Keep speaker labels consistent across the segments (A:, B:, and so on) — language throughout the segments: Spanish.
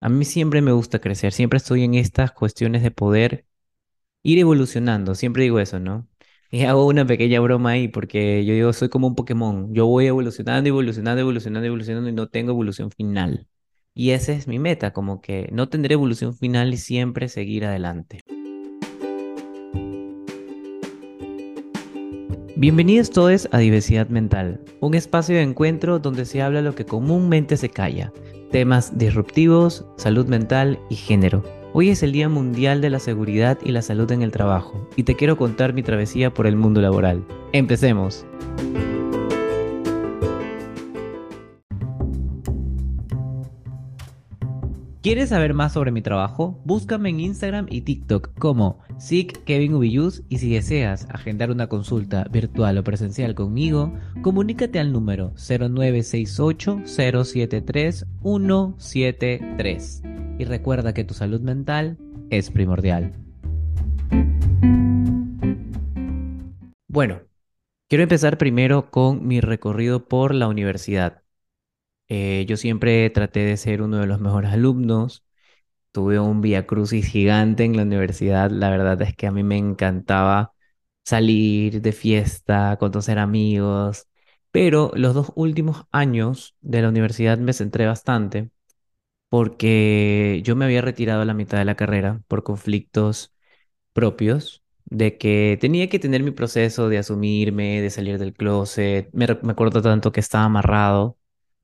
A: A mí siempre me gusta crecer, siempre estoy en estas cuestiones de poder ir evolucionando, siempre digo eso, ¿no? Y hago una pequeña broma ahí porque yo digo, soy como un Pokémon, yo voy evolucionando, evolucionando, evolucionando, evolucionando y no tengo evolución final. Y esa es mi meta, como que no tendré evolución final y siempre seguir adelante. Bienvenidos todos a Diversidad Mental, un espacio de encuentro donde se habla lo que comúnmente se calla, temas disruptivos, salud mental y género. Hoy es el Día Mundial de la Seguridad y la Salud en el Trabajo y te quiero contar mi travesía por el mundo laboral. Empecemos. ¿Quieres saber más sobre mi trabajo? Búscame en Instagram y TikTok como SIC Kevin y si deseas agendar una consulta virtual o presencial conmigo, comunícate al número 0968 073 173 y recuerda que tu salud mental es primordial. Bueno, quiero empezar primero con mi recorrido por la universidad. Eh, yo siempre traté de ser uno de los mejores alumnos. Tuve un vía crucis gigante en la universidad. La verdad es que a mí me encantaba salir de fiesta, conocer amigos. Pero los dos últimos años de la universidad me centré bastante porque yo me había retirado a la mitad de la carrera por conflictos propios, de que tenía que tener mi proceso de asumirme, de salir del closet. Me, me acuerdo tanto que estaba amarrado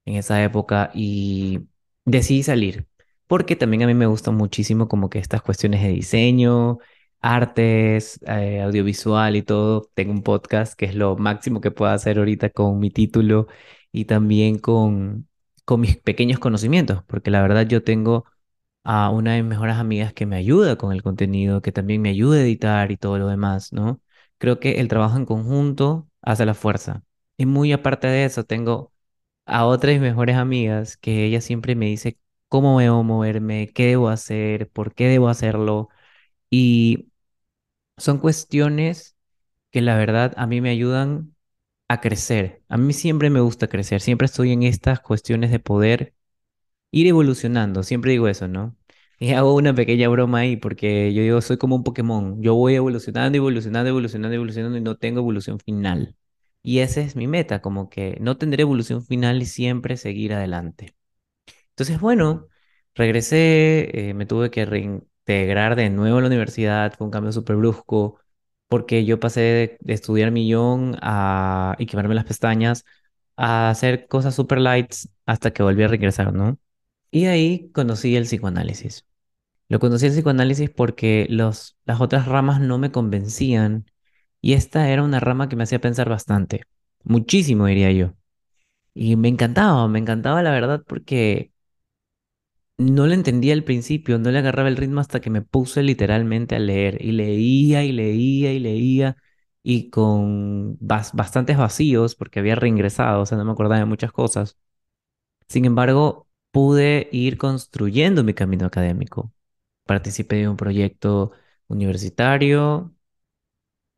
A: en esa época y decidí salir, porque también a mí me gustan muchísimo como que estas cuestiones de diseño, artes, eh, audiovisual y todo. Tengo un podcast que es lo máximo que puedo hacer ahorita con mi título y también con, con mis pequeños conocimientos, porque la verdad yo tengo a una de mis mejores amigas que me ayuda con el contenido, que también me ayuda a editar y todo lo demás, ¿no? Creo que el trabajo en conjunto hace la fuerza. Y muy aparte de eso, tengo a otra de mis mejores amigas que ella siempre me dice cómo debo moverme, qué debo hacer, por qué debo hacerlo. Y son cuestiones que la verdad a mí me ayudan a crecer. A mí siempre me gusta crecer, siempre estoy en estas cuestiones de poder ir evolucionando, siempre digo eso, ¿no? Y hago una pequeña broma ahí porque yo digo, soy como un Pokémon, yo voy evolucionando, evolucionando, evolucionando, evolucionando y no tengo evolución final. Y esa es mi meta, como que no tendré evolución final y siempre seguir adelante. Entonces, bueno, regresé, eh, me tuve que reintegrar de nuevo a la universidad, fue un cambio súper brusco, porque yo pasé de, estudiar millón a, y quemarme las pestañas a hacer cosas super lights hasta que volví a regresar, ¿no? Y ahí conocí el psicoanálisis. Lo conocí el psicoanálisis porque las otras ramas no me convencían y esta era una rama que me hacía pensar bastante, muchísimo diría yo. Y me encantaba, me encantaba la verdad porque no le entendía al principio, no le agarraba el ritmo hasta que me puse literalmente a leer y leía y leía y leía y con bas- bastantes vacíos porque había reingresado, o sea, no me acordaba de muchas cosas. Sin embargo, pude ir construyendo mi camino académico. Participé de un proyecto universitario,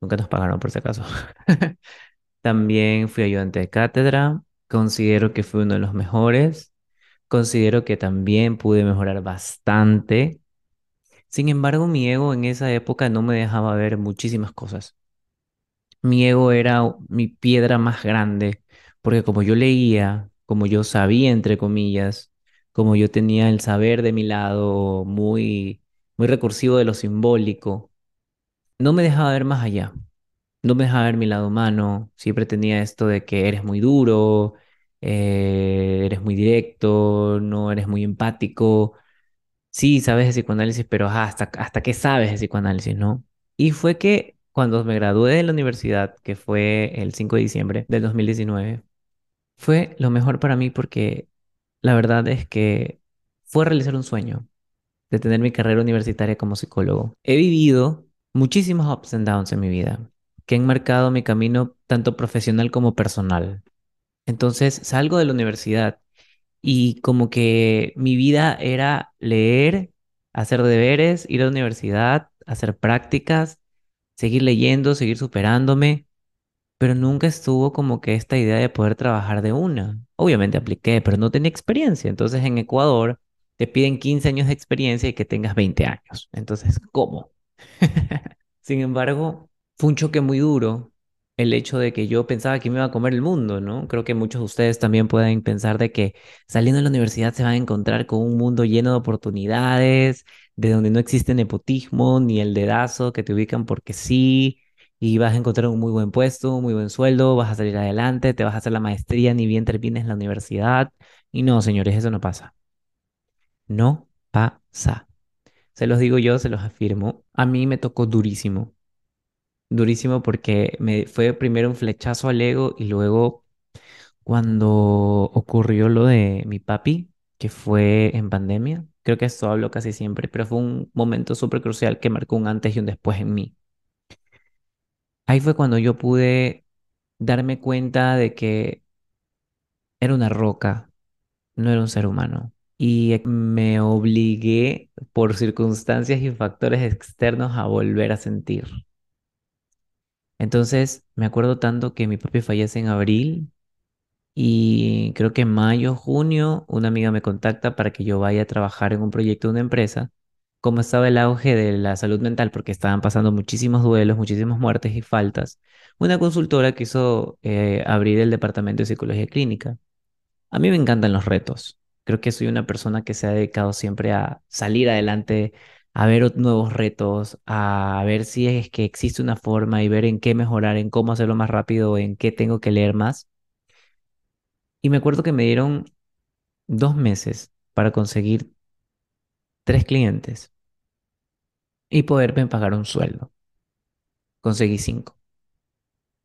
A: nunca nos pagaron por si acaso. También fui ayudante de cátedra, considero que fui uno de los mejores, considero que también pude mejorar bastante. Sin embargo, mi ego en esa época no me dejaba ver muchísimas cosas. Mi ego era mi piedra más grande, porque como yo leía, como yo sabía, entre comillas, como yo tenía el saber de mi lado muy, muy recursivo de lo simbólico, no me dejaba ver más allá, no me dejaba ver mi lado humano, siempre tenía esto de que eres muy duro, eh, eres muy directo, no eres muy empático. Sí, sabes de psicoanálisis, pero ¿hasta, hasta qué sabes de psicoanálisis, no? Y fue que cuando me gradué de la universidad, que fue el 5 de diciembre del 2019, fue lo mejor para mí porque la verdad es que fue realizar un sueño de tener mi carrera universitaria como psicólogo. He vivido muchísimos ups and downs en mi vida que han marcado mi camino tanto profesional como personal. Entonces salgo de la universidad y como que mi vida era leer, hacer deberes, ir a la universidad, hacer prácticas, seguir leyendo, seguir superándome, pero nunca estuvo como que esta idea de poder trabajar de una. Obviamente apliqué, pero no tenía experiencia. Entonces en Ecuador te piden 15 años de experiencia y que tengas 20 años. Entonces, ¿cómo? Sin embargo, fue un choque muy duro el hecho de que yo pensaba que me iba a comer el mundo, ¿no? Creo que muchos de ustedes también pueden pensar de que saliendo de la universidad se van a encontrar con un mundo lleno de oportunidades, de donde no existe nepotismo ni el dedazo que te ubican porque sí, y vas a encontrar un muy buen puesto, un muy buen sueldo, vas a salir adelante, te vas a hacer la maestría ni bien termines la universidad. Y no, señores, eso no pasa. No pasa. Se los digo yo, se los afirmo. A mí me tocó durísimo. Durísimo porque me fue primero un flechazo al ego y luego cuando ocurrió lo de mi papi, que fue en pandemia. Creo que esto hablo casi siempre, pero fue un momento súper crucial que marcó un antes y un después en mí. Ahí fue cuando yo pude darme cuenta de que era una roca, no era un ser humano. Y me obligué por circunstancias y factores externos a volver a sentir. Entonces, me acuerdo tanto que mi papi fallece en abril y creo que en mayo, junio, una amiga me contacta para que yo vaya a trabajar en un proyecto de una empresa. Como estaba el auge de la salud mental, porque estaban pasando muchísimos duelos, muchísimas muertes y faltas, una consultora quiso eh, abrir el departamento de psicología clínica. A mí me encantan los retos. Creo que soy una persona que se ha dedicado siempre a salir adelante, a ver nuevos retos, a ver si es que existe una forma y ver en qué mejorar, en cómo hacerlo más rápido, en qué tengo que leer más. Y me acuerdo que me dieron dos meses para conseguir tres clientes y poderme pagar un sueldo. Conseguí cinco.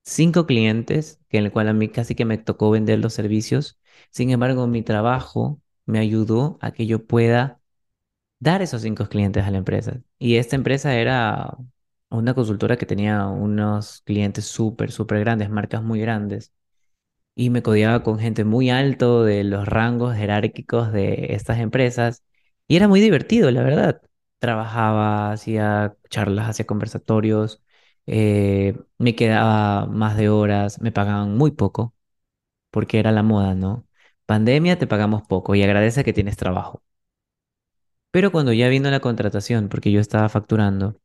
A: Cinco clientes, que en el cual a mí casi que me tocó vender los servicios. Sin embargo, mi trabajo me ayudó a que yo pueda dar esos cinco clientes a la empresa. Y esta empresa era una consultora que tenía unos clientes súper, súper grandes, marcas muy grandes. y me codeaba con gente muy alto de los rangos jerárquicos de estas empresas y era muy divertido, la verdad. Trabajaba, hacía charlas, hacía conversatorios, eh, me quedaba más de horas, me pagaban muy poco porque era la moda, ¿no? Pandemia, te pagamos poco y agradece que tienes trabajo. Pero cuando ya vino la contratación, porque yo estaba facturando,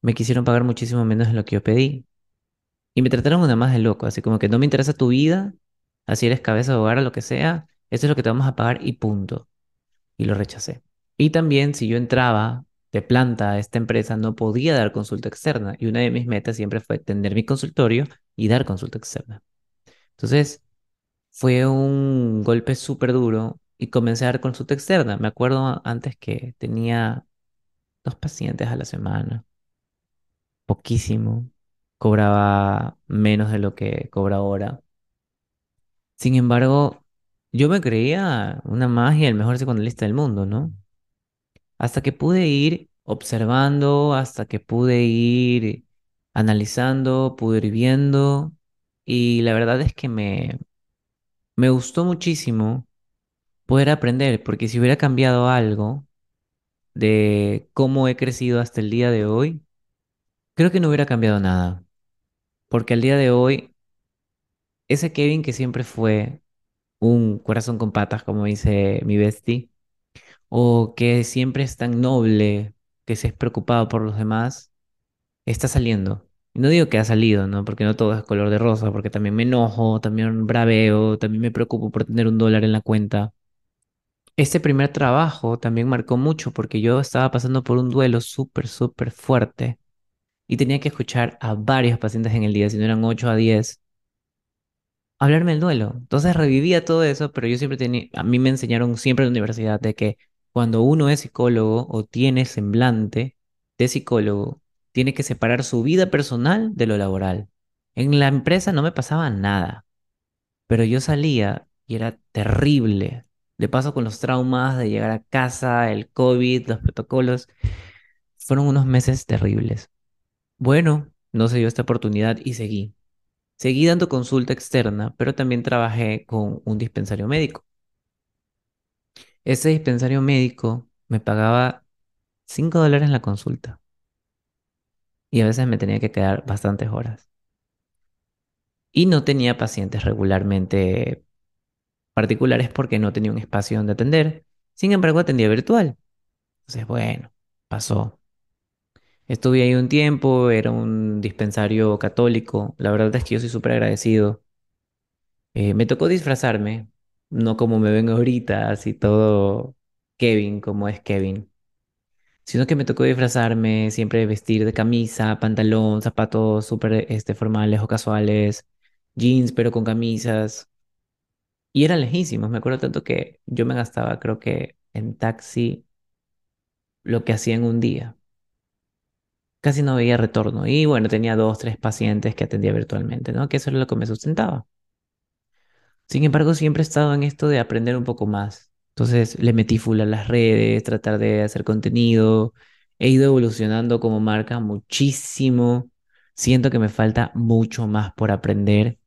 A: me quisieron pagar muchísimo menos de lo que yo pedí. Y me trataron una más de loco, así como que no me interesa tu vida, así eres cabeza de hogar o lo que sea, esto es lo que te vamos a pagar y punto. Y lo rechacé. Y también si yo entraba de planta a esta empresa, no podía dar consulta externa. Y una de mis metas siempre fue tener mi consultorio y dar consulta externa. Entonces, fue un golpe súper duro y comencé a dar consulta externa. Me acuerdo antes que tenía dos pacientes a la semana poquísimo, cobraba menos de lo que cobra ahora. Sin embargo, yo me creía una magia, el mejor psicoanalista del mundo, ¿no? Hasta que pude ir observando, hasta que pude ir analizando, pude ir viendo, y la verdad es que me, me gustó muchísimo poder aprender, porque si hubiera cambiado algo de cómo he crecido hasta el día de hoy, creo que no hubiera cambiado nada, porque al día de hoy ese Kevin que siempre fue un corazón con patas, como dice mi bestie, o que siempre es tan noble, que se es preocupado por los demás, está saliendo. No digo que ha salido, ¿no? Porque no todo es color de rosa, porque también me enojo, también braveo, también me preocupo por tener un dólar en la cuenta. Este primer trabajo también marcó mucho porque yo estaba pasando por un duelo súper, súper fuerte y tenía que escuchar a varios pacientes en el día, si no eran 8 a 10 hablarme del duelo. Entonces revivía todo eso, pero yo siempre tenía, a mí me enseñaron siempre en la universidad de que cuando uno es psicólogo o tiene semblante de psicólogo, tiene que separar su vida personal de lo laboral. En la empresa no me pasaba nada, pero yo salía y era terrible. De paso con los traumas de llegar a casa, el COVID, los protocolos, fueron unos meses terribles. Bueno, no se dio esta oportunidad y seguí. Seguí dando consulta externa, pero también trabajé con un dispensario médico. Ese dispensario médico me pagaba 5 dólares la consulta y a veces me tenía que quedar bastantes horas. Y no tenía pacientes regularmente particulares porque no tenía un espacio donde atender, Sin embargo, atendía virtual. Entonces, bueno, pasó. Estuve ahí un tiempo, era un dispensario católico. La verdad es que yo soy súper agradecido. Eh, me tocó disfrazarme, no como me ven ahorita, así todo Kevin, como es Kevin, sino que me tocó disfrazarme, siempre vestir de camisa, pantalón, zapatos súper este, formales o casuales, jeans pero con camisas. Y eran lejísimos, me acuerdo tanto que yo me gastaba, creo que en taxi, lo que hacía en un día. Casi no veía retorno. Y bueno, tenía dos, tres pacientes que atendía virtualmente, ¿no? Que eso era lo que me sustentaba. Sin embargo, siempre he estado en esto de aprender un poco más. Entonces le metí full a las redes, tratar de hacer contenido. He ido evolucionando como marca muchísimo. Siento que me falta mucho más por aprender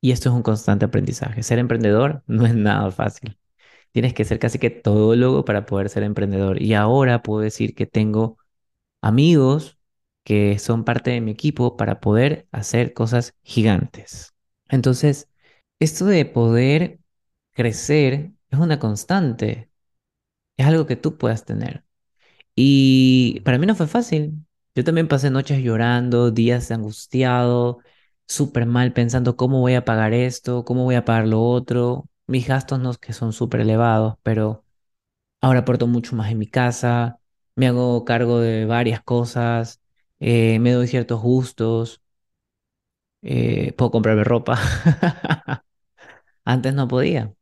A: y esto es un constante aprendizaje. Ser emprendedor no es nada fácil. Tienes que ser casi que todólogo para poder ser emprendedor. Y ahora puedo decir que tengo amigos que son parte de mi equipo para poder hacer cosas gigantes. Entonces, esto de poder crecer es una constante, es algo que tú puedas tener. Y para mí no fue fácil. Yo también pasé noches llorando, días angustiado, súper mal pensando cómo voy a pagar esto, cómo voy a pagar lo otro. Mis gastos no que son súper elevados, pero ahora aporto mucho más en mi casa, me hago cargo de varias cosas, eh, me doy ciertos gustos, eh, puedo comprarme ropa. Antes no podía.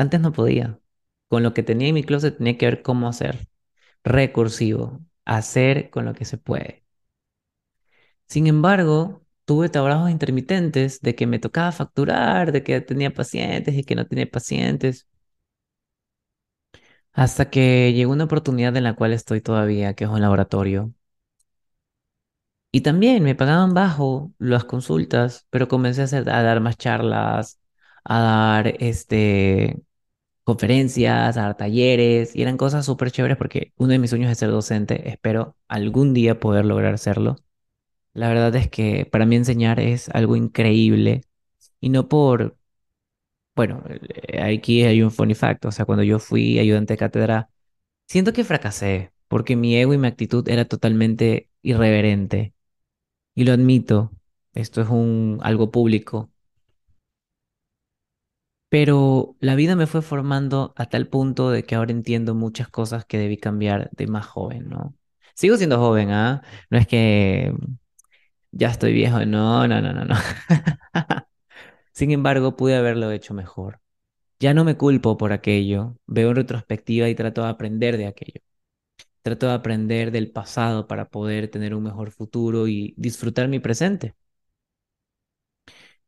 A: Antes no podía. Con lo que tenía en mi closet tenía que ver cómo hacer. Recursivo. Hacer con lo que se puede. Sin embargo, tuve trabajos intermitentes de que me tocaba facturar, de que tenía pacientes y que no tenía pacientes. Hasta que llegó una oportunidad en la cual estoy todavía, que es un laboratorio. Y también me pagaban bajo las consultas, pero comencé a, a dar más charlas, a dar este, conferencias, a dar talleres, y eran cosas súper chéveres porque uno de mis sueños es ser docente. Espero algún día poder lograr serlo. La verdad es que para mí enseñar es algo increíble y no por, bueno, eh, aquí hay un funny fact, o sea, cuando yo fui ayudante de cátedra, siento que fracasé porque mi ego y mi actitud era totalmente irreverente y lo admito, esto es un algo público, pero la vida me fue formando a tal punto de que ahora entiendo muchas cosas que debí cambiar de más joven, ¿no? Sigo siendo joven, ¿ah? No es que ya estoy viejo, no, no, no, no, no. Sin embargo, pude haberlo hecho mejor. Ya no me culpo por aquello, veo en retrospectiva y trato de aprender de aquello. Trato de aprender del pasado para poder tener un mejor futuro y disfrutar mi presente.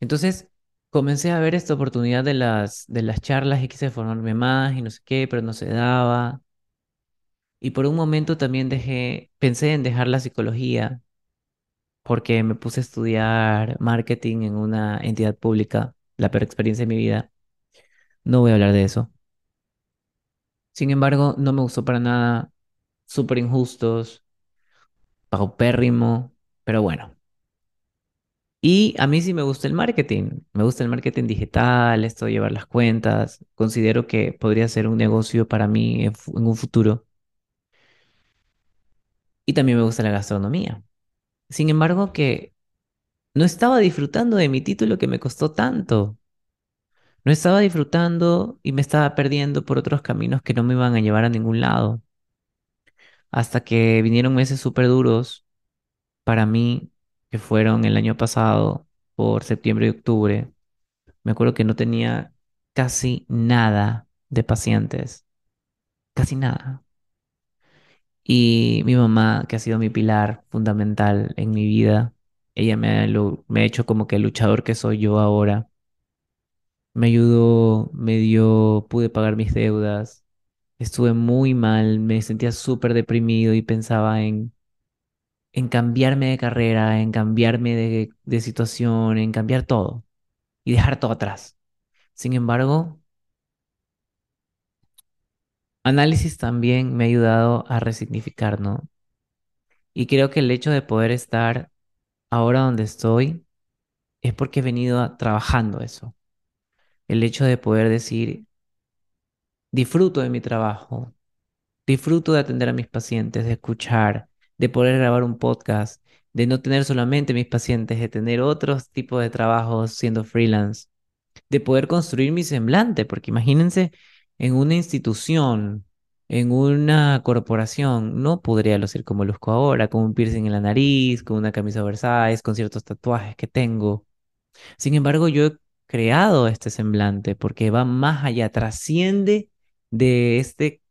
A: Entonces, comencé a ver esta oportunidad de las, de las charlas y quise formarme más y no sé qué, pero no se daba. Y por un momento también dejé, pensé en dejar la psicología porque me puse a estudiar marketing en una entidad pública, la peor experiencia de mi vida. No voy a hablar de eso. Sin embargo, no me gustó para nada, súper injustos, paupérrimo, pero bueno. Y a mí sí me gusta el marketing, me gusta el marketing digital, esto de llevar las cuentas, considero que podría ser un negocio para mí en, en un futuro. Y también me gusta la gastronomía. Sin embargo, que no estaba disfrutando de mi título que me costó tanto. No estaba disfrutando y me estaba perdiendo por otros caminos que no me iban a llevar a ningún lado. Hasta que vinieron meses súper duros para mí, que fueron el año pasado, por septiembre y octubre. Me acuerdo que no tenía casi nada de pacientes, casi nada. Y mi mamá, que ha sido mi pilar fundamental en mi vida, ella me ha, me ha hecho como que el luchador que soy yo ahora. Me ayudó, me dio, pude pagar mis deudas Estuve muy mal, me sentía súper deprimido y pensaba en, en cambiarme de carrera, en cambiarme de, de situación, en cambiar todo y dejar todo atrás. Sin embargo, análisis también me ha ayudado a resignificar, ¿no? Y creo que el hecho de poder estar ahora donde estoy es porque he venido trabajando eso. El hecho de poder decir, disfruto de mi trabajo, disfruto de atender a mis pacientes, de escuchar, de poder grabar un podcast, de no tener solamente mis pacientes, de tener otros tipos de trabajos siendo freelance, de poder construir mi semblante, porque imagínense en una institución, en una corporación, no podría lucir como luzco ahora, con un piercing en la nariz, con una camisa oversize, con ciertos tatuajes que tengo. Sin embargo, yo he creado este semblante porque va más allá, trasciende de este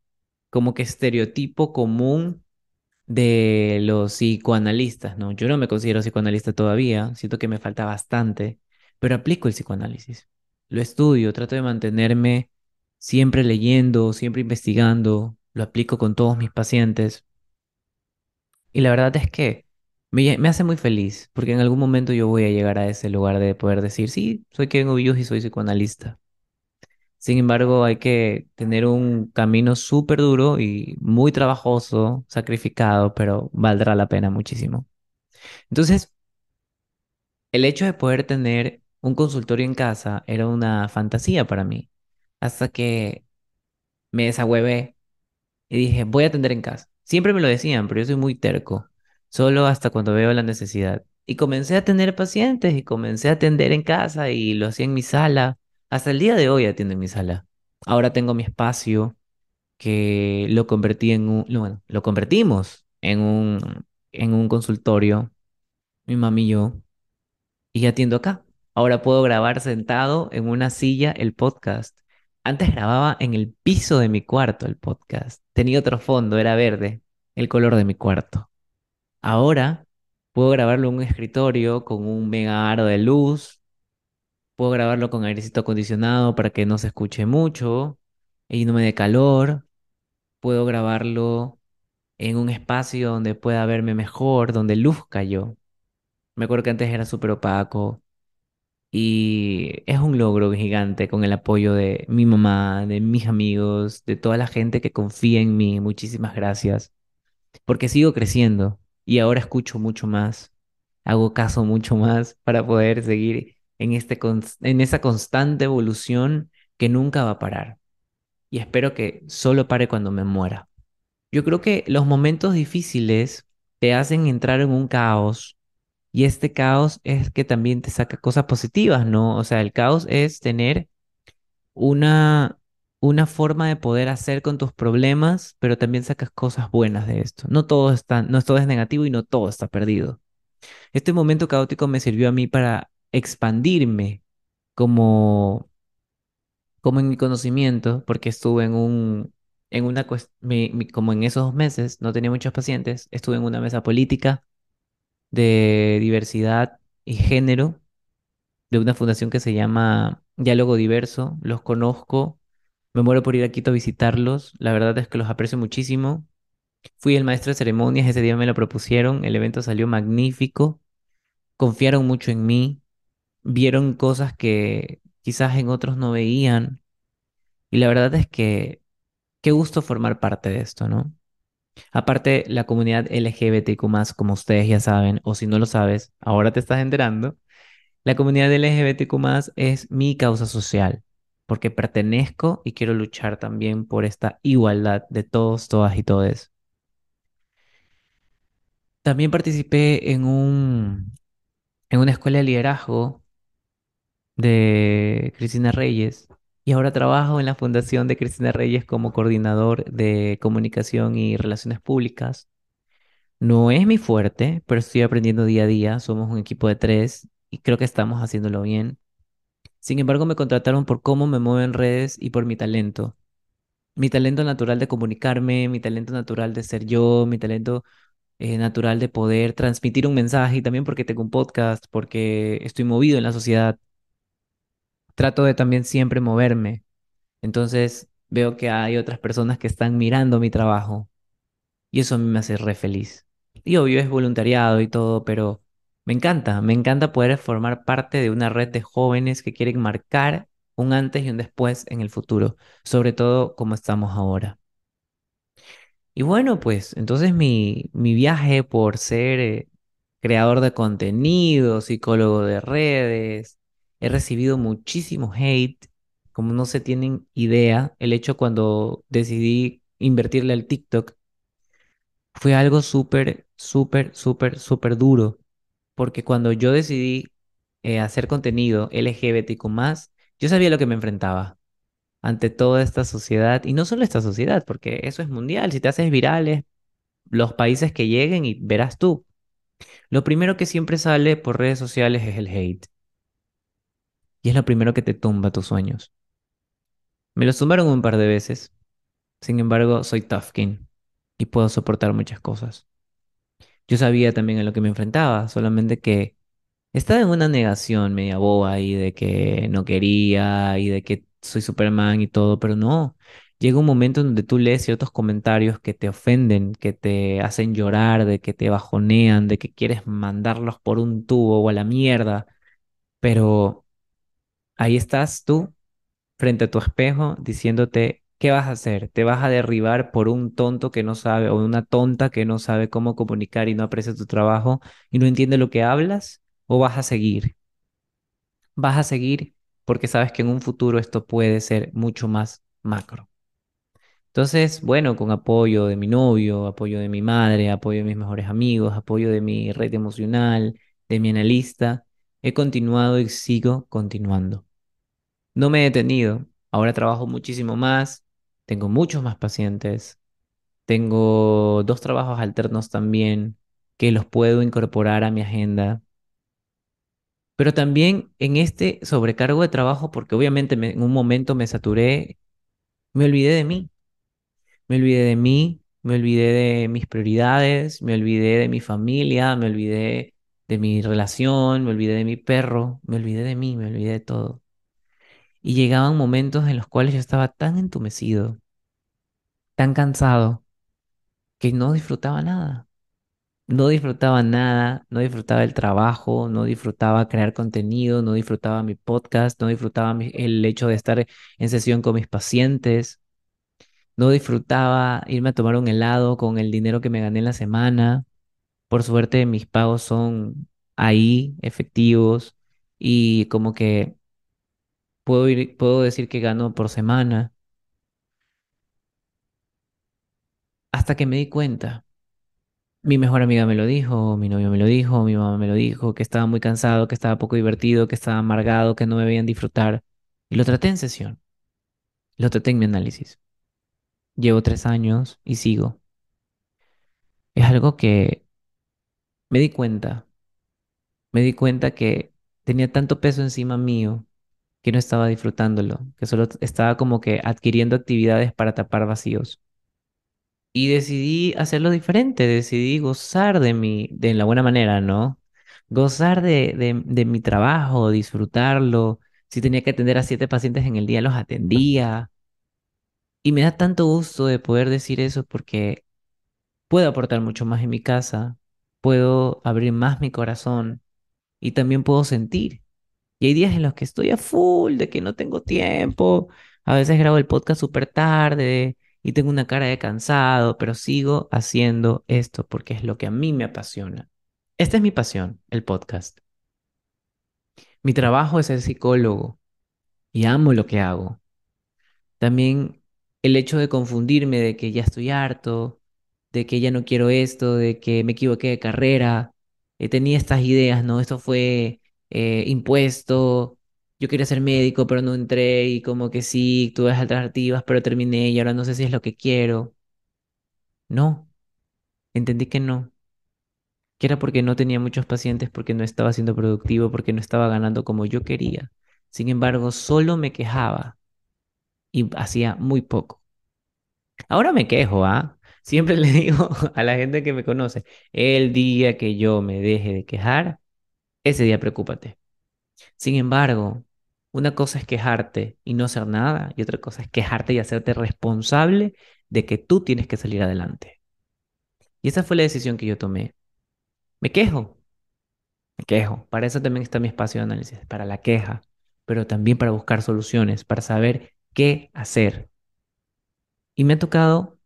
A: como que estereotipo común de los psicoanalistas, ¿no? Yo no me considero psicoanalista todavía, siento que me falta bastante, pero aplico el psicoanálisis. Lo estudio, trato de mantenerme siempre leyendo, siempre investigando, lo aplico con todos mis pacientes. Y la verdad es que me, me hace muy feliz, porque en algún momento yo voy a llegar a ese lugar de poder decir, sí, soy Kevin Obillos y soy psicoanalista. Sin embargo, hay que tener un camino súper duro y muy trabajoso, sacrificado, pero valdrá la pena muchísimo. Entonces, el hecho de poder tener un consultorio en casa era una fantasía para mí, hasta que me desahuevé y dije, voy a atender en casa. Siempre me lo decían, pero yo soy muy terco, solo hasta cuando veo la necesidad. Y comencé a tener pacientes y comencé a atender en casa y lo hacía en mi sala. Hasta el día de hoy atiendo en mi sala. Ahora tengo mi espacio que lo convertí en un, no, bueno, lo convertimos en un, en un consultorio, mi mami y yo, y atiendo acá. Ahora puedo grabar sentado en una silla el podcast. Antes grababa en el piso de mi cuarto el podcast. Tenía otro fondo, era verde, el color de mi cuarto. Ahora puedo grabarlo en un escritorio con un mega aro de luz. Puedo grabarlo con airecito acondicionado para que no se escuche mucho y no me dé calor. Puedo grabarlo en un espacio donde pueda verme mejor, donde luzca yo. Me acuerdo que antes era súper opaco y es un logro gigante con el apoyo de mi mamá, de mis amigos, de toda la gente que confía en mí. Muchísimas gracias, porque sigo creciendo y ahora escucho mucho más, hago caso mucho más para poder seguir en, este en esa constante evolución que nunca va a parar. Y espero que solo pare cuando me muera. Yo creo que los momentos difíciles te hacen entrar en un caos y este caos es que también te saca cosas positivas, ¿no? O sea, el caos es tener una, una forma de poder hacer con tus problemas, pero también sacas cosas buenas de esto. No todo está, no todo es negativo y no todo está perdido. Este momento caótico me sirvió a mí para expandirme como, como en mi conocimiento, porque estuve en un, en una, como en esos meses no tenía muchos pacientes, estuve en una mesa política de diversidad y género de una fundación que se llama Diálogo Diverso. Los conozco, me muero por ir a Quito a visitarlos. La verdad es que los aprecio muchísimo. Fui el maestro de ceremonias, ese día me lo propusieron, el evento salió magnífico, confiaron mucho en mí, vieron cosas que quizás en otros no veían. Y la verdad es que qué gusto formar parte de esto, ¿no? Aparte, la comunidad LGBTQ+, como ustedes ya saben, o si no lo sabes, ahora te estás enterando, La comunidad LGBTQ+, es mi causa social, porque pertenezco y quiero luchar también por esta igualdad de todos, todas y todes. También participé en un, en una escuela de liderazgo de Cristina Reyes y ahora trabajo en la fundación de Cristina Reyes como coordinador de comunicación y relaciones públicas. No es mi fuerte, pero estoy aprendiendo día a día. Somos un equipo de tres y creo que estamos haciéndolo bien. Sin embargo, me contrataron por cómo me muevo en redes y por mi talento. Mi talento natural de comunicarme, mi talento natural de ser yo, mi talento eh, natural de poder transmitir un mensaje y también porque tengo un podcast, porque estoy movido en la sociedad. Trato de también siempre moverme. Entonces veo que hay otras personas que están mirando mi trabajo y eso a mí me hace re feliz. Y obvio es voluntariado y todo, pero me encanta, me encanta poder formar parte de una red de jóvenes que quieren marcar un antes y un después en el futuro, sobre todo como estamos ahora. Y bueno, pues entonces mi, mi viaje por ser eh, creador de contenido, psicólogo de redes, he recibido muchísimo hate, como no se tienen idea, el hecho cuando decidí invertirle al TikTok fue algo súper, súper, súper, súper duro, porque cuando yo decidí eh, hacer contenido LGBTQ+, yo sabía lo que me enfrentaba ante toda esta sociedad, y no solo esta sociedad, porque eso es mundial, si te haces virales, los países que lleguen y verás tú. Lo primero que siempre sale por redes sociales es el hate, y es lo primero que te tumba tus sueños. Me lo tumbaron un par de veces, sin embargo, soy tough y puedo soportar muchas cosas. Yo sabía también a lo que me enfrentaba, solamente que estaba en una negación media boba y de que no quería y de que soy Superman y todo, pero no. Llega un momento en donde tú lees ciertos comentarios que te ofenden, que te hacen llorar, de que te bajonean, de que quieres mandarlos por un tubo o a la mierda, pero ahí estás tú frente a tu espejo diciéndote, ¿qué vas a hacer? ¿Te vas a derribar por un tonto que no sabe o una tonta que no sabe cómo comunicar y no aprecia tu trabajo y no entiende lo que hablas? ¿O vas a seguir? Vas a seguir porque sabes que en un futuro esto puede ser mucho más macro. Entonces, bueno, con apoyo de mi novio, apoyo de mi madre, apoyo de mis mejores amigos, apoyo de mi red emocional, de mi analista, he continuado y sigo continuando. No me he detenido, ahora trabajo muchísimo más, tengo muchos más pacientes, tengo dos trabajos alternos también que los puedo incorporar a mi agenda. Pero también en este sobrecargo de trabajo, porque obviamente me- en un momento me saturé, me olvidé de mí, me olvidé de mí, me olvidé de mis prioridades, me olvidé de mi familia, me olvidé de mi relación, me olvidé de mi perro, me olvidé de mí, me olvidé de todo. Y llegaban momentos en los cuales yo estaba tan entumecido, tan cansado, que no disfrutaba nada. No disfrutaba nada, no disfrutaba el trabajo, no disfrutaba crear contenido, no disfrutaba mi podcast, no disfrutaba el hecho de estar en sesión con mis pacientes, no disfrutaba irme a tomar un helado con el dinero que me gané en la semana. Por suerte mis pagos son ahí, efectivos, y como que puedo puedo decir que gano por semana, hasta que me di cuenta. Mi mejor amiga me lo dijo, mi novio me lo dijo, mi mamá me lo dijo, que estaba muy cansado, que estaba poco divertido, que estaba amargado, que no me veían disfrutar. Y lo traté en sesión, lo traté en mi análisis. Llevo tres años y sigo. Es algo que me di cuenta, me di cuenta que tenía tanto peso encima mío que no estaba disfrutándolo, que solo estaba como que adquiriendo actividades para tapar vacíos. Y decidí hacerlo diferente, decidí gozar de mi, de la buena manera, ¿no? Gozar de, de, de mi trabajo, disfrutarlo. Si tenía que atender a siete pacientes en el día, los atendía. Y me da tanto gusto de poder decir eso porque puedo aportar mucho más en mi casa, puedo abrir más mi corazón y también puedo sentir. Y hay días en los que estoy a full, de que no tengo tiempo. A veces grabo el podcast súper tarde y tengo una cara de cansado, pero sigo haciendo esto porque es lo que a mí me apasiona. Esta es mi pasión, el podcast. Mi trabajo es ser psicólogo y amo lo que hago. También el hecho de confundirme de que ya estoy harto, de que ya no quiero esto, de que me equivoqué de carrera, eh, tenía estas ideas, ¿no? Esto fue eh, impuesto, yo quería ser médico, pero no entré y como que sí, tuve alternativas, pero terminé y ahora no sé si es lo que quiero. No, entendí que no, que era porque no tenía muchos pacientes, porque no estaba siendo productivo, porque no estaba ganando como yo quería. Sin embargo, solo me quejaba y hacía muy poco. Ahora me quejo, ¿ah? Siempre le digo a la gente que me conoce, el día que yo me deje de quejar, ese día preocúpate. Sin embargo, una cosa es quejarte y no hacer nada, y otra cosa es quejarte y hacerte responsable de que tú tienes que salir adelante. Y esa fue la decisión que yo tomé. Me quejo, me quejo. Para eso también está mi espacio de análisis, para la queja, pero también para buscar soluciones, para saber qué hacer. Y me ha tocado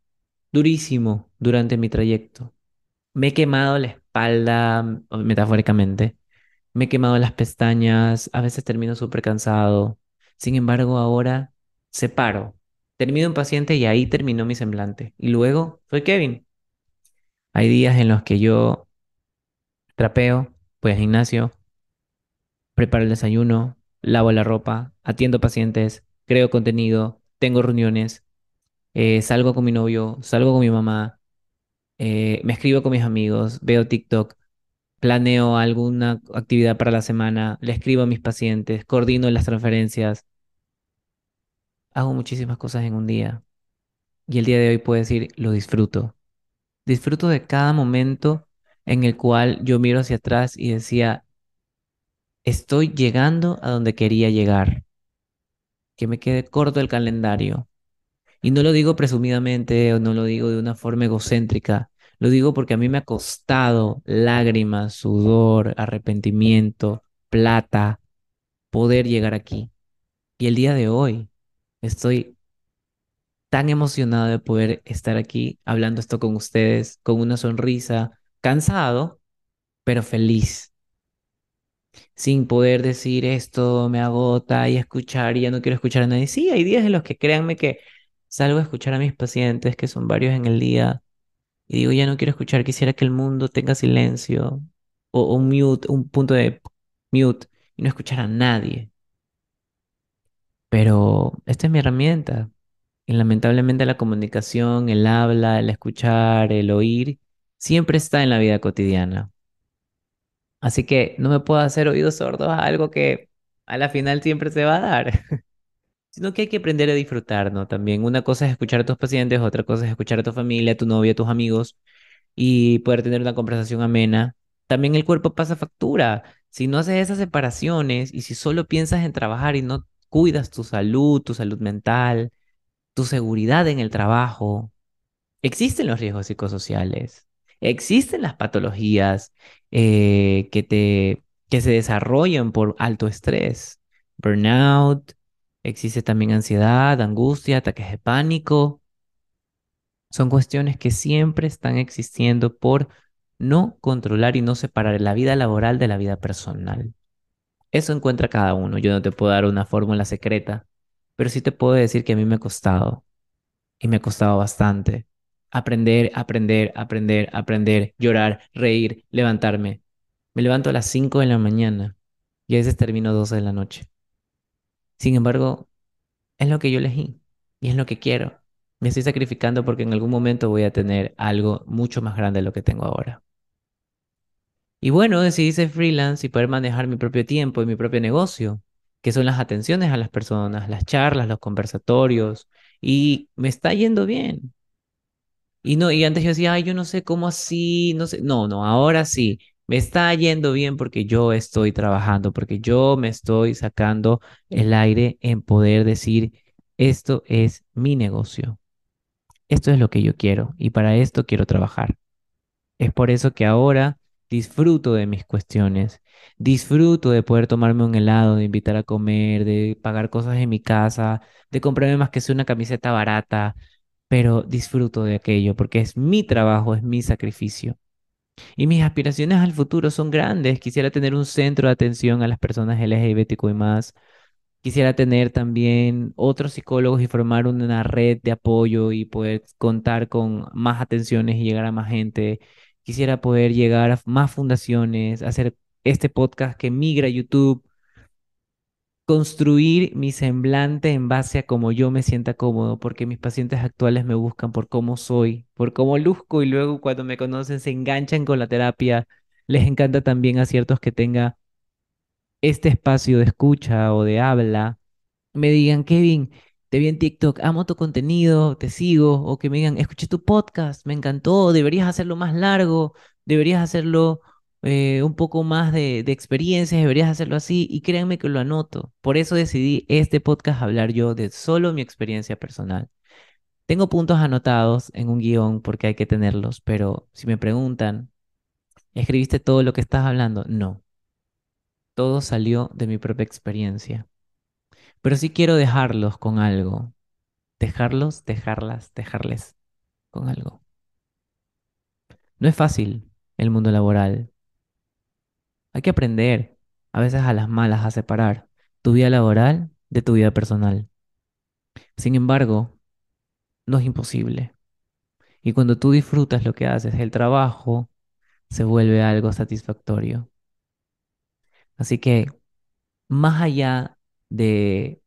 A: durísimo durante mi trayecto. Me he quemado la espalda, mm, metafóricamente. Me he quemado las pestañas, a veces termino súper cansado. Sin embargo, ahora separo. Termino un paciente y ahí terminó mi semblante. Y luego soy Kevin. Hay días en los que yo trapeo, voy al gimnasio, preparo el desayuno, lavo la ropa, atiendo pacientes, creo contenido, tengo reuniones, eh, salgo con mi novio, salgo con mi mamá, eh, me escribo con mis amigos, veo TikTok, planeo alguna actividad para la semana, le escribo a mis pacientes, coordino las transferencias, hago muchísimas cosas en un día. Y el día de hoy puedo decir, lo disfruto. Disfruto de cada momento en el cual yo miro hacia atrás y decía, estoy llegando a donde quería llegar. Que me quede corto el calendario. Y no lo digo presumidamente o no lo digo de una forma egocéntrica. Lo digo porque a mí me ha costado lágrimas, sudor, arrepentimiento, plata, poder llegar aquí. Y el día de hoy estoy tan emocionado de poder estar aquí hablando esto con ustedes, con una sonrisa, cansado, pero feliz, sin poder decir esto me agota y escuchar y ya no quiero escuchar a nadie. Sí, hay días en los que créanme que salgo a escuchar a mis pacientes, que son varios en el día, y digo, ya no quiero escuchar, quisiera que el mundo tenga silencio o un mute, un punto de mute y no escuchar a nadie. Pero esta es mi herramienta. Y lamentablemente la comunicación, el habla, el escuchar, el oír, siempre está en la vida cotidiana. Así que no me puedo hacer oídos sordos a algo que a la final siempre se va a dar. Sino que hay que aprender a disfrutar, ¿no? También una cosa es escuchar a tus pacientes, otra cosa es escuchar a tu familia, a tu novia, a tus amigos y poder tener una conversación amena. También el cuerpo pasa factura. Si no haces esas separaciones y si solo piensas en trabajar y no cuidas tu salud, tu salud mental, tu seguridad en el trabajo, existen los riesgos psicosociales, existen las patologías eh, que, te, que se desarrollan por alto estrés, burnout, existe también ansiedad, angustia, ataques de pánico. Son cuestiones que siempre están existiendo por no controlar y no separar la vida laboral de la vida personal. Eso encuentra cada uno. Yo no te puedo dar una fórmula secreta, pero sí te puedo decir que a mí me ha costado y me ha costado bastante. Aprender, aprender, aprender, aprender, llorar, reír, levantarme. Me levanto a las 5 de la mañana y a veces termino 12 de la noche. Sin embargo, es lo que yo elegí y es lo que quiero. Me estoy sacrificando porque en algún momento voy a tener algo mucho más grande de lo que tengo ahora. Y bueno, decidí ser freelance y poder manejar mi propio tiempo y mi propio negocio, que son las atenciones a las personas, las charlas, los conversatorios, y me está yendo bien. Y no, y antes yo decía, ay, yo no sé cómo así, no sé. No, no, ahora sí, me está yendo bien porque yo estoy trabajando, porque yo me estoy sacando el aire en poder decir, esto es mi negocio. Esto es lo que yo quiero y para esto quiero trabajar. Es por eso que ahora disfruto de mis cuestiones, disfruto de poder tomarme un helado, de invitar a comer, de pagar cosas en mi casa, de comprarme más que sea una camiseta barata, pero disfruto de aquello porque es mi trabajo, es mi sacrificio. Y mis aspiraciones al futuro son grandes. Quisiera tener un centro de atención a las personas LGBTQ y más. Quisiera tener también otros psicólogos y formar una red de apoyo y poder contar con más atenciones y llegar a más gente. Quisiera poder llegar a más fundaciones, hacer este podcast que migra a YouTube, construir mi semblante en base a cómo yo me sienta cómodo, porque mis pacientes actuales me buscan por cómo soy, por cómo luzco y luego cuando me conocen se enganchan con la terapia. Les encanta también a ciertos que tenga este espacio de escucha o de habla, me digan, Kevin, te vi en TikTok, amo tu contenido, te sigo, o que me digan, escuché tu podcast, me encantó, deberías hacerlo más largo, deberías hacerlo eh, un poco más de, de experiencias, deberías hacerlo así, y créanme que lo anoto. Por eso decidí este podcast hablar yo de solo mi experiencia personal. Tengo puntos anotados en un guion porque hay que tenerlos, pero si me preguntan, ¿escribiste todo lo que estás hablando? No. Todo salió de mi propia experiencia. Pero sí quiero dejarlos con algo. Dejarlos, dejarlas, dejarles con algo. No es fácil el mundo laboral. Hay que aprender, a veces a las malas, a separar tu vida laboral de tu vida personal. Sin embargo, no es imposible. Y cuando tú disfrutas lo que haces, el trabajo se vuelve algo satisfactorio. Así que, más allá de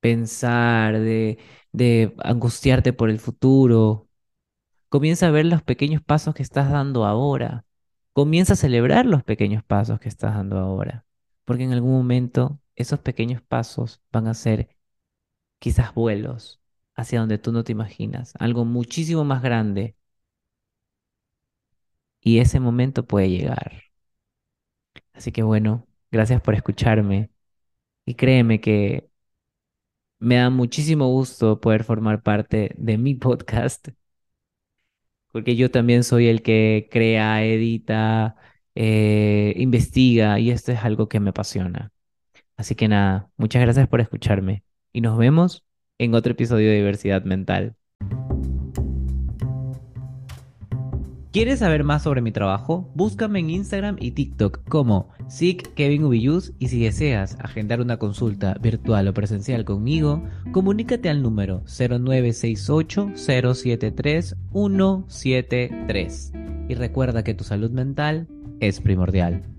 A: pensar, de, angustiarte por el futuro, comienza a ver los pequeños pasos que estás dando ahora. Comienza a celebrar los pequeños pasos que estás dando ahora. Porque en algún momento esos pequeños pasos van a ser quizás vuelos hacia donde tú no te imaginas, algo muchísimo más grande. Y ese momento puede llegar. Así que bueno, gracias por escucharme. Y créeme que me da muchísimo gusto poder formar parte de mi podcast, porque yo también soy el que crea, edita, eh, investiga y esto es algo que me apasiona. Así que nada, muchas gracias por escucharme y nos vemos en otro episodio de Diversidad Mental. ¿Quieres saber más sobre mi trabajo? Búscame en Instagram y TikTok como SICKevinUbiyus y si deseas agendar una consulta virtual o presencial conmigo, comunícate al número 0968 073 173 y recuerda que tu salud mental es primordial.